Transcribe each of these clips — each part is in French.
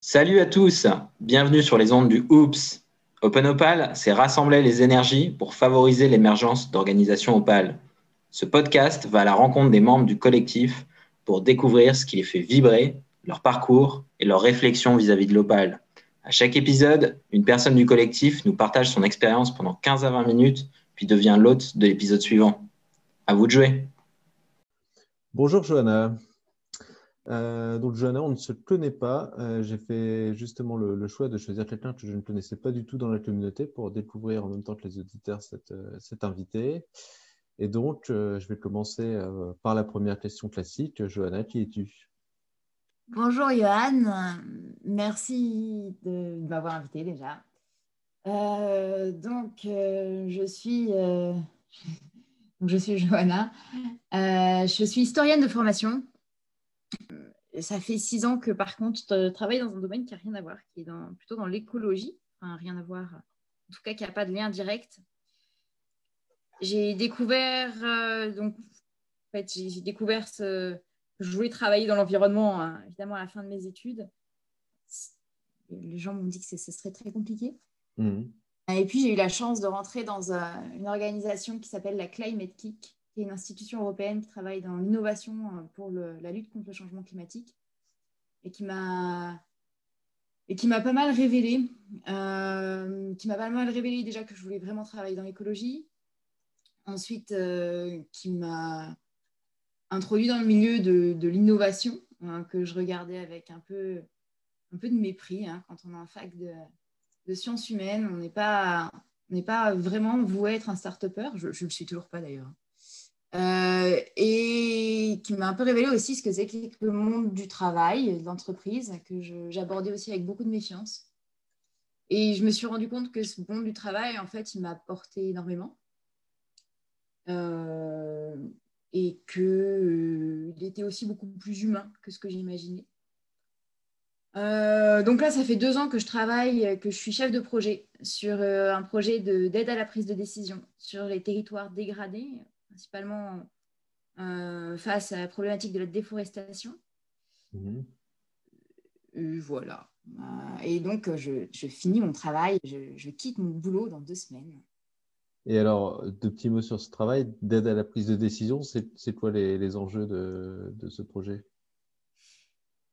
Salut à tous, bienvenue sur les ondes du OOPS. Open Opal, c'est rassembler les énergies pour favoriser l'émergence d'organisations Opal. Ce podcast va à la rencontre des membres du collectif pour découvrir ce qui les fait vibrer, leur parcours et leurs réflexions vis-à-vis de l'Opal. À chaque épisode, une personne du collectif nous partage son expérience pendant 15 à 20 minutes, puis devient l'hôte de l'épisode suivant. À vous de jouer. Bonjour Johanna. Euh, donc Johanna, on ne se connaît pas. Euh, j'ai fait justement le, choix de choisir quelqu'un que je ne connaissais pas du tout dans la communauté pour découvrir en même temps que les auditeurs cet, euh, invité. Et donc, je vais commencer par la première question classique. Johanna, qui es-tu? Bonjour Johan, merci de m'avoir invité déjà. donc, je suis, je suis Johanna, je suis historienne de formation ça fait six ans que par contre, je travaille dans un domaine qui n'a rien à voir, qui est plutôt dans l'écologie, rien à voir, en tout cas qui n'a pas de lien direct. J'ai découvert, euh, donc, en fait, j'ai découvert ce, que je voulais travailler dans l'environnement, hein, évidemment, à la fin de mes études. Les gens m'ont dit que ce serait très compliqué. Mmh. Et puis, j'ai eu la chance de rentrer dans euh, une organisation qui s'appelle la Climate Kick, une institution européenne qui travaille dans l'innovation euh, pour la lutte contre le changement climatique et qui m'a et qui m'a pas mal révélé, euh, qui m'a pas mal révélé déjà que je voulais vraiment travailler dans l'écologie. Ensuite, qui m'a introduit dans le milieu de, l'innovation, hein, que je regardais avec un peu, un peu de mépris. Hein, quand on est en fac de, de sciences humaines, on n'est pas, pas vraiment voué à être un start-upper. Je ne le suis toujours pas d'ailleurs. Euh, et qui m'a un peu révélé aussi ce que c'est que le monde du travail, de l'entreprise, que j'abordais aussi avec beaucoup de méfiance. Et je me suis rendu compte que ce monde du travail, en fait, il m'a apporté énormément. Euh, et qu'il euh, était aussi beaucoup plus humain que ce que j'imaginais. Donc là, ça fait deux ans que je travaille, que je suis chef de projet sur un projet d'aide à la prise de décision sur les territoires dégradés principalement euh, face à la problématique de la déforestation. Mhm. Euh, voilà. Euh, et donc, je, finis mon travail, je, quitte mon boulot dans deux semaines. Et alors, deux petits mots sur ce travail d'aide à la prise de décision. C'est quoi les, enjeux de, ce projet?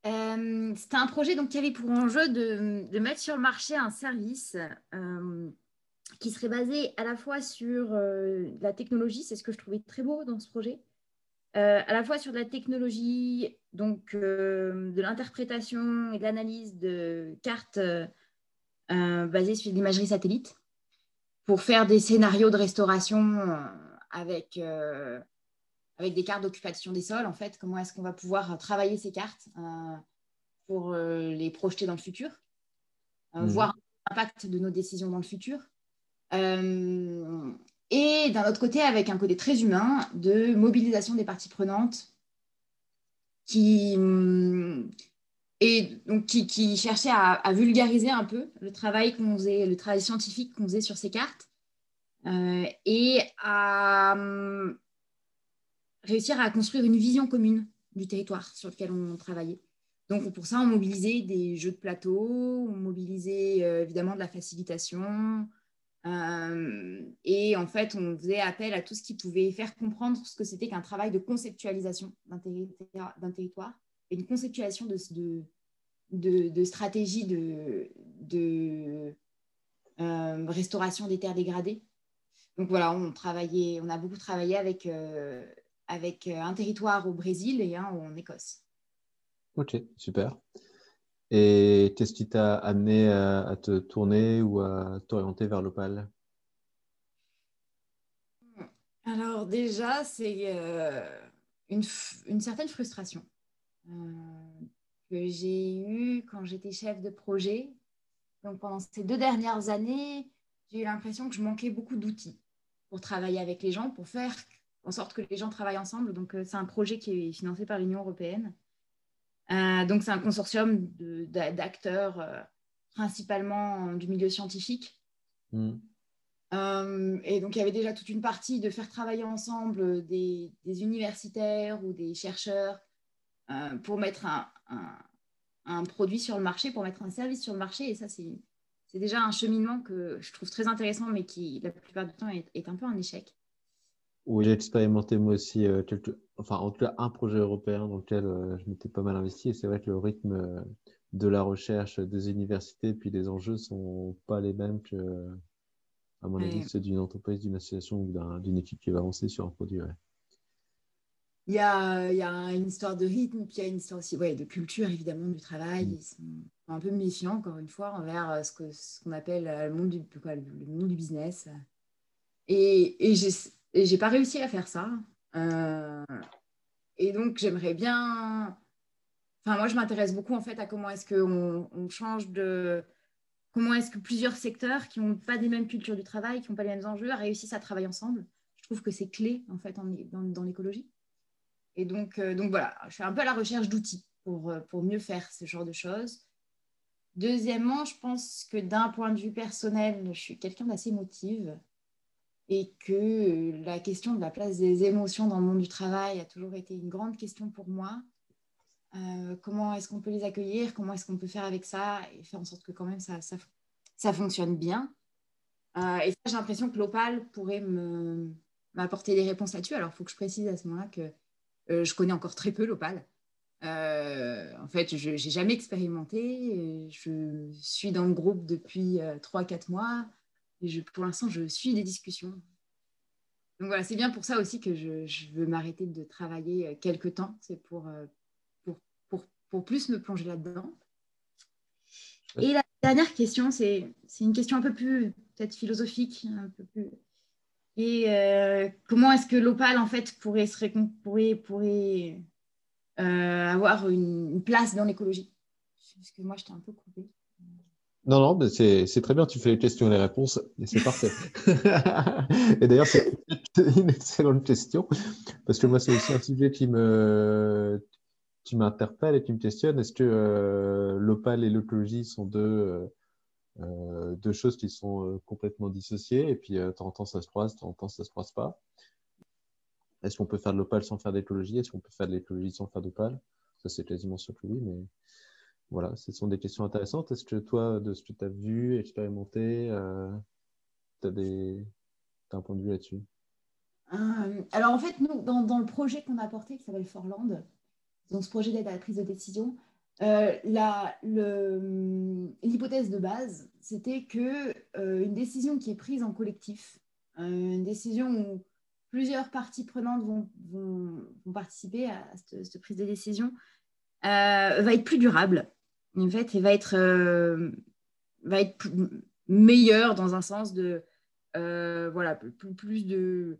C'était un projet donc, qui avait pour enjeu de, mettre sur le marché un service qui serait basé à la fois sur euh, la technologie, c'est ce que je trouvais très beau dans ce projet, euh, à la fois sur de la technologie, donc euh, de l'interprétation et de l'analyse de cartes basées sur l'imagerie satellite, pour faire des scénarios de restauration avec, avec des cartes d'occupation des sols, en fait, comment est-ce qu'on va pouvoir travailler ces cartes pour les projeter dans le futur, mmh. voir l'impact de nos décisions dans le futur. Euh, et d'un autre côté, avec un côté très humain de mobilisation des parties prenantes qui, mm, et donc qui, qui cherchait à, vulgariser un peu le travail qu'on faisait, le travail scientifique qu'on faisait sur ces cartes, euh, et à mm, réussir à construire une vision commune du territoire sur lequel on travaillait. Donc pour ça, on mobilisait des jeux de plateau, on mobilisait euh, évidemment de la facilitation, euh, et en fait, on faisait appel à tout ce qui pouvait faire comprendre ce que c'était qu'un travail de conceptualisation d'un territoire et une conceptualisation de, de, de, stratégie de, euh, restauration des terres dégradées. Donc voilà, on, travaillait, on a beaucoup travaillé avec, avec un territoire au Brésil et un en Écosse. Ok, super. Et qu'est-ce qui t'a amené à, te tourner ou à t'orienter vers l'opale? Alors déjà, c'est euh, une, certaine frustration euh, que j'ai eue quand j'étais chef de projet. Donc pendant ces deux dernières années, j'ai eu l'impression que je manquais beaucoup d'outils pour travailler avec les gens, pour faire en sorte que les gens travaillent ensemble. Donc euh, c'est un projet qui est financé par l'Union européenne. Euh, donc, c'est un consortium d'acteurs, euh, principalement du milieu scientifique. Mm. et donc, il y avait déjà toute une partie de faire travailler ensemble des, universitaires ou des chercheurs pour mettre un, un, produit sur le marché, pour mettre un service sur le marché. Et ça, c'est déjà un cheminement que je trouve très intéressant, mais qui, la plupart du temps, est, est un peu un échec. Oui, j'ai expérimenté moi aussi euh, enfin en tout cas un projet européen dans lequel euh, je m'étais pas mal investi et c'est vrai que le rythme euh, de la recherche des universités puis les enjeux sont pas les mêmes que à mon avis ceux d'une entreprise, d'une association ou d'une équipe qui va avancer sur un produit. Il, y a, il y, a, une histoire de rythme, puis il y a une histoire aussi ouais, de culture évidemment du travail. Mm. Ils sont un peu méfiants encore une fois envers ce qu'on ce qu'on appelle le monde du, quoi, le monde du business. Et, et j'ai et j'ai pas réussi à faire ça. Euh, et donc, j'aimerais bien. Enfin, moi, je m'intéresse beaucoup en fait à comment est-ce qu'on on change de. Comment est-ce que plusieurs secteurs qui n'ont pas des mêmes cultures du travail, qui n'ont pas les mêmes enjeux, réussissent à travailler ensemble. Je trouve que c'est clé en fait dans, l'écologie. Et donc, euh, donc voilà, je suis un peu à la recherche d'outils pour, euh, pour mieux faire ce genre de choses. Deuxièmement, je pense que d'un point de vue personnel, je suis quelqu'un d'assez émotive et que euh, la question de la place des émotions dans le monde du travail a toujours été une grande question pour moi. Euh, comment est-ce qu'on peut les accueillir? Comment est-ce qu'on peut faire avec ça et faire en sorte que quand même ça, ça, fonctionne bien? Euh, Et j'ai l'impression que l'Opal pourrait m'apporter des réponses là-dessus. Alors, il faut que je précise à ce moment-là que je connais encore très peu l'Opal. en fait, je n'ai jamais expérimenté. Je suis dans le groupe depuis 3-4 mois pour l'instant, je suis des discussions. Donc voilà, c'est bien pour ça aussi que je, veux m'arrêter de travailler euh, quelques temps. C'est pour, euh, pour, pour, pour, plus me plonger là-dedans. Et la dernière question, c'est une question un peu plus peut-être philosophique, un peu plus. Et euh, comment est-ce que l'opale en fait pourrait, se pourrait, pourrait avoir une, une, place dans l'écologie? Parce que moi, je t'ai un peu coupé. Non, non, mais c'est très bien, tu fais les questions et les réponses, et c'est parfait. et d'ailleurs, c'est une excellente question, parce que moi, c'est aussi un sujet qui me qui m'interpelle et qui me questionne. Est-ce que euh, l'opale et l'écologie sont deux, euh, euh, deux choses qui sont complètement dissociées, et puis de temps en temps, ça se croise, de temps en temps, ça se croise pas Est-ce qu'on peut faire de l'opale sans faire d'écologie? Est-ce qu'on peut faire de l'écologie sans faire d'opale? Ça, c'est quasiment sûr que oui, mais voilà, ce sont des questions intéressantes. Est-ce que toi, de ce que tu as vu, expérimenté, euh, tu as, des... un point de vue là-dessus? Euh, Alors en fait, nous, dans, le projet qu'on a apporté, qui s'appelle Forland, donc ce projet d'aide à la prise de décision, euh, l'hypothèse de base, c'était que une décision qui est prise en collectif, une décision où plusieurs parties prenantes vont, participer à cette, prise de décision, va être plus durable en fait, va être, euh, meilleur dans un sens de, euh, voilà, plus, de,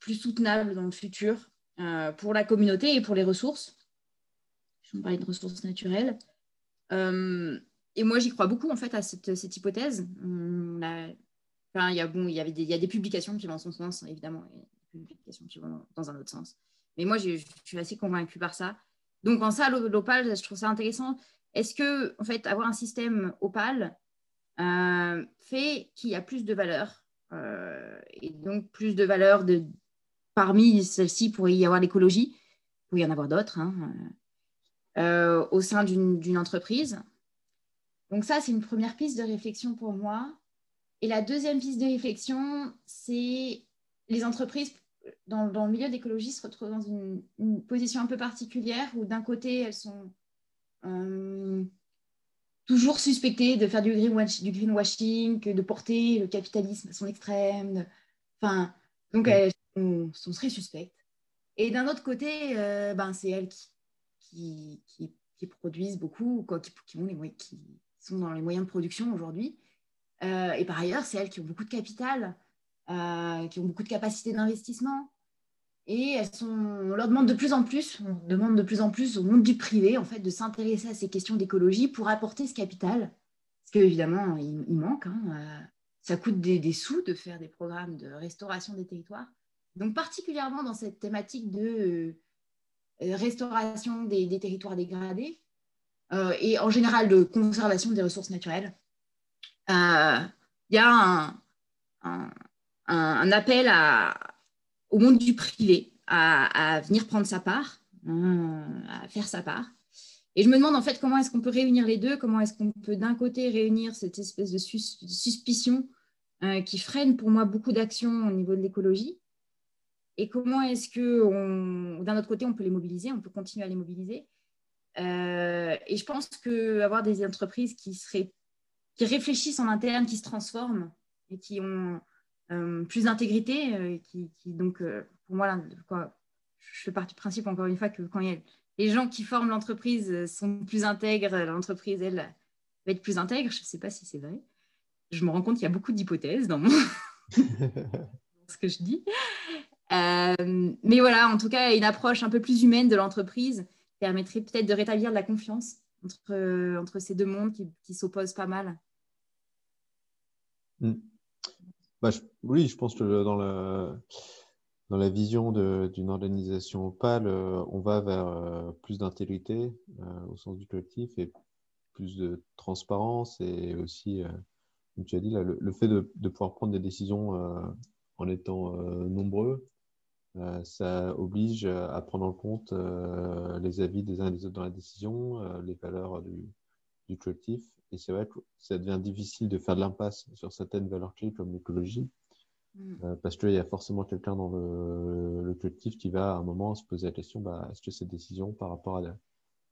plus soutenable dans le futur euh, pour la communauté et pour les ressources. Je vais parler de ressources naturelles. et moi, j'y crois beaucoup en fait à cette, hypothèse. il y a bon, y des, a des publications qui vont dans son sens, évidemment, et des publications qui vont dans un autre sens. Mais moi, je suis assez convaincue par ça. Donc en ça, l'opale, je trouve ça intéressant. Est-ce que, en fait, avoir un système opale euh, fait qu'il y a plus de valeur euh, et donc plus de valeur de, parmi celles-ci pourrait y avoir l'écologie, il pourrait y en avoir d'autres hein, euh, au sein d'une entreprise. Donc ça, c'est une première piste de réflexion pour moi. Et la deuxième piste de réflexion, c'est les entreprises dans, le milieu d'écologie se retrouvent dans une, position un peu particulière où d'un côté, elles sont euh, toujours suspectées de faire du, du greenwashing, de porter le capitalisme à son extrême. Enfin, donc elles sont, très suspectes. Et d'un autre côté, euh, ben, c'est elles qui, qui, qui, produisent beaucoup, quoi, qui, qui, les, qui sont dans les moyens de production aujourd'hui. Euh, et par ailleurs, c'est elles qui ont beaucoup de capital. Euh, qui ont beaucoup de capacités d'investissement. Et elles sont, on leur demande de plus en plus, on demande de plus en plus au monde du privé en fait, de s'intéresser à ces questions d'écologie pour apporter ce capital. Parce qu'évidemment, il, il manque. Hein, euh, ça coûte des, sous de faire des programmes de restauration des territoires. Donc particulièrement dans cette thématique de euh, restauration des, territoires dégradés et en général de conservation des ressources naturelles il y a un, appel au monde du privé à, venir prendre sa part, hein, à faire sa part. Et je me demande en fait comment est-ce qu'on peut réunir les deux, comment est-ce qu'on peut d'un côté réunir cette espèce de, suspicion euh, qui freine pour moi beaucoup d'actions au niveau de l'écologie, et comment est-ce que d'un autre côté on peut les mobiliser, on peut continuer à les mobiliser? Euh, et je pense qu'avoir des entreprises qui seraient qui réfléchissent en interne, qui se transforment et qui ont plus d'intégrité, qui, donc pour moi, je fais partie du principe encore une fois que quand les gens qui forment l'entreprise euh, sont plus intègres, l'entreprise, elle, va être plus intègre. Je ne sais pas si c'est vrai. Je me rends compte qu'il y a beaucoup d'hypothèses dans, ce que je dis. Euh, mais voilà, en tout cas, une approche un peu plus humaine de l'entreprise permettrait peut-être de rétablir de la confiance entre, entre ces deux mondes qui, s'opposent pas mal. Hmm. Bah, oui, je pense que dans le dans la vision d'une organisation opale, euh, on va vers euh, plus d'intégrité euh, au sens du collectif et plus de transparence et aussi, comme tu as dit, le, fait de, pouvoir prendre des décisions en étant nombreux, ça oblige à prendre en compte les avis des uns et des autres dans la décision, les valeurs du, du collectif. Et c'est vrai que ça devient difficile de faire de l'impasse sur certaines valeurs clés comme l'écologie Mm. Euh, parce qu'il y a forcément quelqu'un dans le, collectif qui va à un moment se poser la question bah, est-ce que cette décision par rapport à,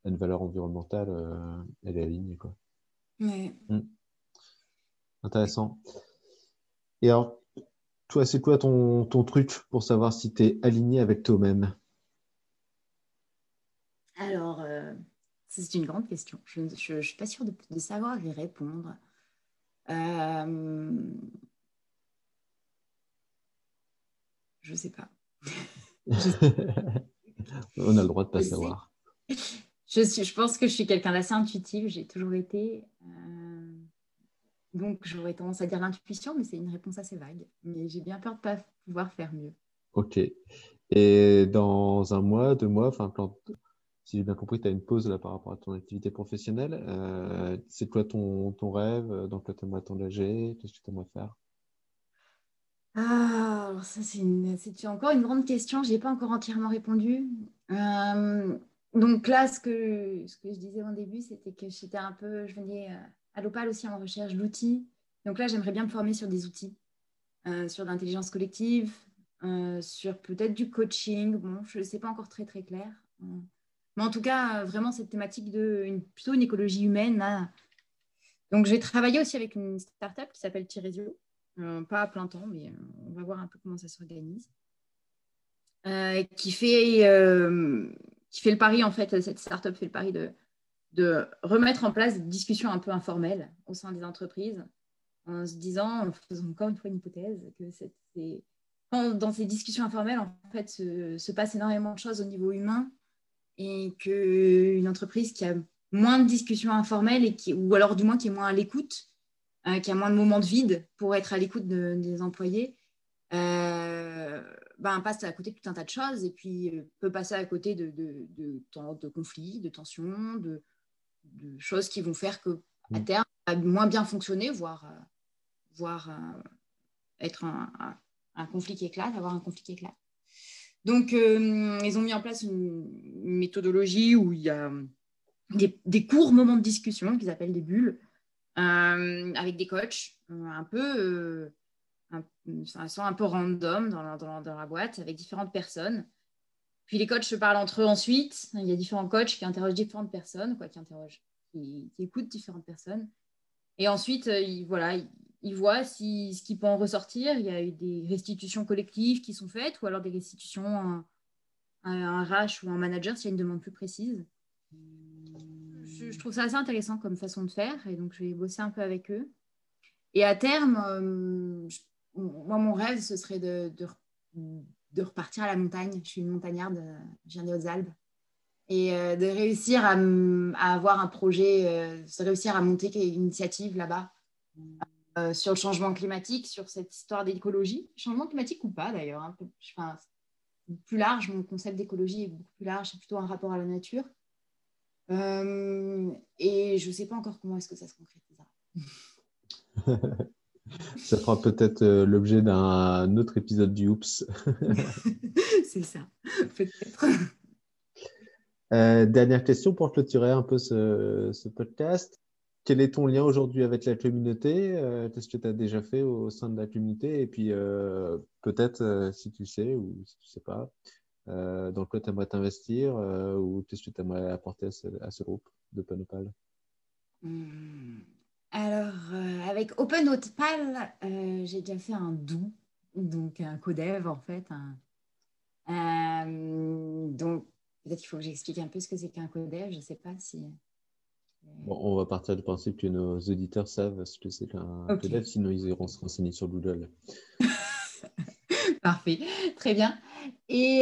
une valeur environnementale, euh, elle est alignée quoi. Mm. Intéressant. Et alors, toi, c'est quoi ton, ton, truc pour savoir si tu es aligné avec toi-même? Alors, c'est une grande question. Je ne suis pas sûre de, de, savoir y répondre. Euh, Je sais pas. On a le droit de pas savoir. Je, suis, je pense que je suis quelqu'un d'assez intuitif, j'ai toujours été. Euh, donc j'aurais tendance à dire l'intuition, mais c'est une réponse assez vague. Mais j'ai bien peur de ne pas pouvoir faire mieux. Ok. Et dans un mois, deux mois, enfin, si j'ai bien compris, tu as une pause là par rapport à ton activité professionnelle. Euh, c'est quoi ton, ton rêve? Dans quoi tu aimerais t'engager? Qu'est-ce que tu aimerais faire? Ah, ça, c'est encore une grande question. Je n'ai pas encore entièrement répondu. Euh, donc là, ce que, ce que je disais au début, c'était que j'étais un peu, je venais euh, à l'OPAL aussi en recherche d'outils. Donc là, j'aimerais bien me former sur des outils, euh, sur l'intelligence collective, sur peut-être du coaching. Bon, je ne sais pas encore très très clair. Mais en tout cas, vraiment cette thématique de plutôt une écologie humaine. Là. Donc j'ai travaillé aussi avec une startup qui s'appelle Tiresio euh, pas à plein temps, mais euh, on va voir un peu comment ça s'organise. Euh, qui, fait, qui fait le pari, en fait, cette startup fait le pari de, de remettre en place des discussions un peu informelles au sein des entreprises, en se disant, en faisant encore une fois une hypothèse, que c'est dans ces discussions informelles, en fait, se, passe énormément de choses au niveau humain et qu'une entreprise qui a moins de discussions informelles et qui, ou alors du moins qui est moins à l'écoute, euh, qui a moins de moments de vide pour être à l'écoute des employés, euh, ben, passe à côté de tout un tas de choses et puis euh, peut passer à côté de, de, de, conflits, de tensions, de, choses qui vont faire que à mm. terme, va moins bien fonctionner, voire, voire être un, conflit qui éclate, avoir un conflit qui éclate. Donc, ils ont mis en place une, méthodologie où il y a des, courts moments de discussion qu'ils appellent des bulles, euh, avec des coachs euh, un peu, euh, un, un peu random dans la, boîte, avec différentes personnes. Puis les coachs se parlent entre eux ensuite. Il y a différents coachs qui interrogent différentes personnes, quoi, qui interrogent, qui, écoutent différentes personnes. Et ensuite, voilà, voient si, ce qui peut en ressortir. Il y a eu des restitutions collectives qui sont faites, ou alors des restitutions à, un RH ou un manager s'il y a une demande plus précise je, trouve ça assez intéressant comme façon de faire et donc je vais bosser un peu avec eux. Et à terme, euh, moi, mon rêve, ce serait de, de, repartir à la montagne. Je suis une montagnarde, je viens des Hautes-Alpes. Et euh, de réussir à, avoir un projet, euh, de réussir à monter une initiative là-bas sur le changement climatique, sur cette histoire d'écologie. Changement climatique ou pas d'ailleurs. Hein, enfin, plus large, mon concept d'écologie est beaucoup plus large, c'est plutôt un rapport à la nature. Euh, et je ne sais pas encore comment est-ce que ça se concrétisera. Ça fera peut-être euh, l'objet d'un autre épisode du Oups. C'est ça, peut-être. Euh, dernière question pour clôturer un peu ce, podcast. Quel est ton lien aujourd'hui avec la communauté euh, Qu'est-ce que tu as déjà fait au sein de la communauté Et puis, peut-être, si tu sais ou si tu ne sais pas, dans quoi tu aimerais t'investir ou qu'est-ce que tu aimerais apporter à ce, groupe de Panopal hmm. Alors, euh, avec euh, j'ai déjà fait un doux, donc un codev en fait. Euh, donc, peut-être qu'il faut que j'explique un peu ce que c'est qu'un codev. Je ne sais pas si. Bon, on va partir du principe que nos auditeurs savent ce que c'est qu'un codev, sinon ils iront se renseigner sur Google. Parfait, très bien. Et,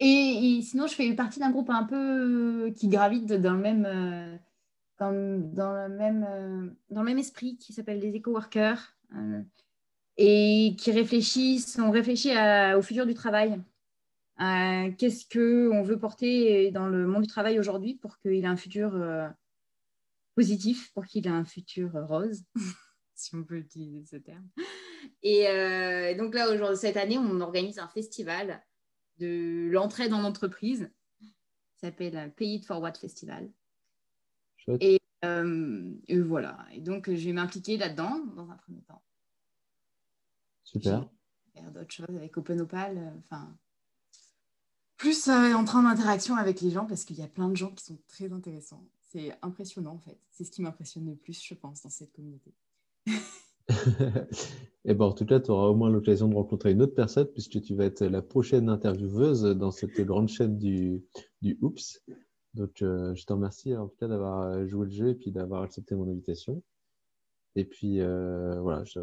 et, et, sinon, je fais partie d'un groupe un peu qui gravite dans le même dans, le même, euh, dans le même esprit qui s'appelle les éco-workers euh, et qui réfléchissent, on réfléchit au futur du travail. Qu'est-ce qu'on veut porter dans le monde du travail aujourd'hui pour qu'il ait un futur euh, positif, pour qu'il ait un futur rose, si on peut utiliser ce terme. Et donc là, aujourd'hui, cette année, on organise un festival de l'entraide en entreprise. Ça s'appelle Pay It Forward Festival. Euh, et, voilà. Et donc, je vais m'impliquer là-dedans dans un premier temps. Super. Faire d'autres choses avec OpenOpal. Euh, enfin, plus euh, en train d'interaction avec les gens parce qu'il y a plein de gens qui sont très intéressants. C'est impressionnant en fait. C'est ce qui m'impressionne le plus, je pense, dans cette communauté. et bon, en tout cas, tu auras au moins l'occasion de rencontrer une autre personne puisque tu vas être la prochaine intervieweuse dans cette grande chaîne du, Oops. Donc, euh, je te remercie en tout cas d'avoir euh, joué le jeu et puis d'avoir accepté mon invitation. Et puis, voilà, je,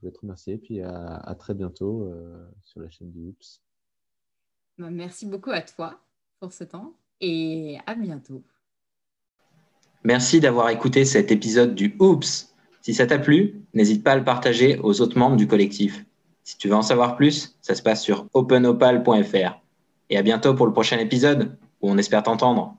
voulais te remercier. Et puis, à, très bientôt sur la chaîne du Oops. Bah, merci beaucoup à toi pour ce temps et à bientôt. Merci d'avoir écouté cet épisode du Oops. Si ça t'a plu, n'hésite pas à le partager aux autres membres du collectif. Si tu veux en savoir plus, ça se passe sur openopal.fr. Et à bientôt pour le prochain épisode où on espère t'entendre.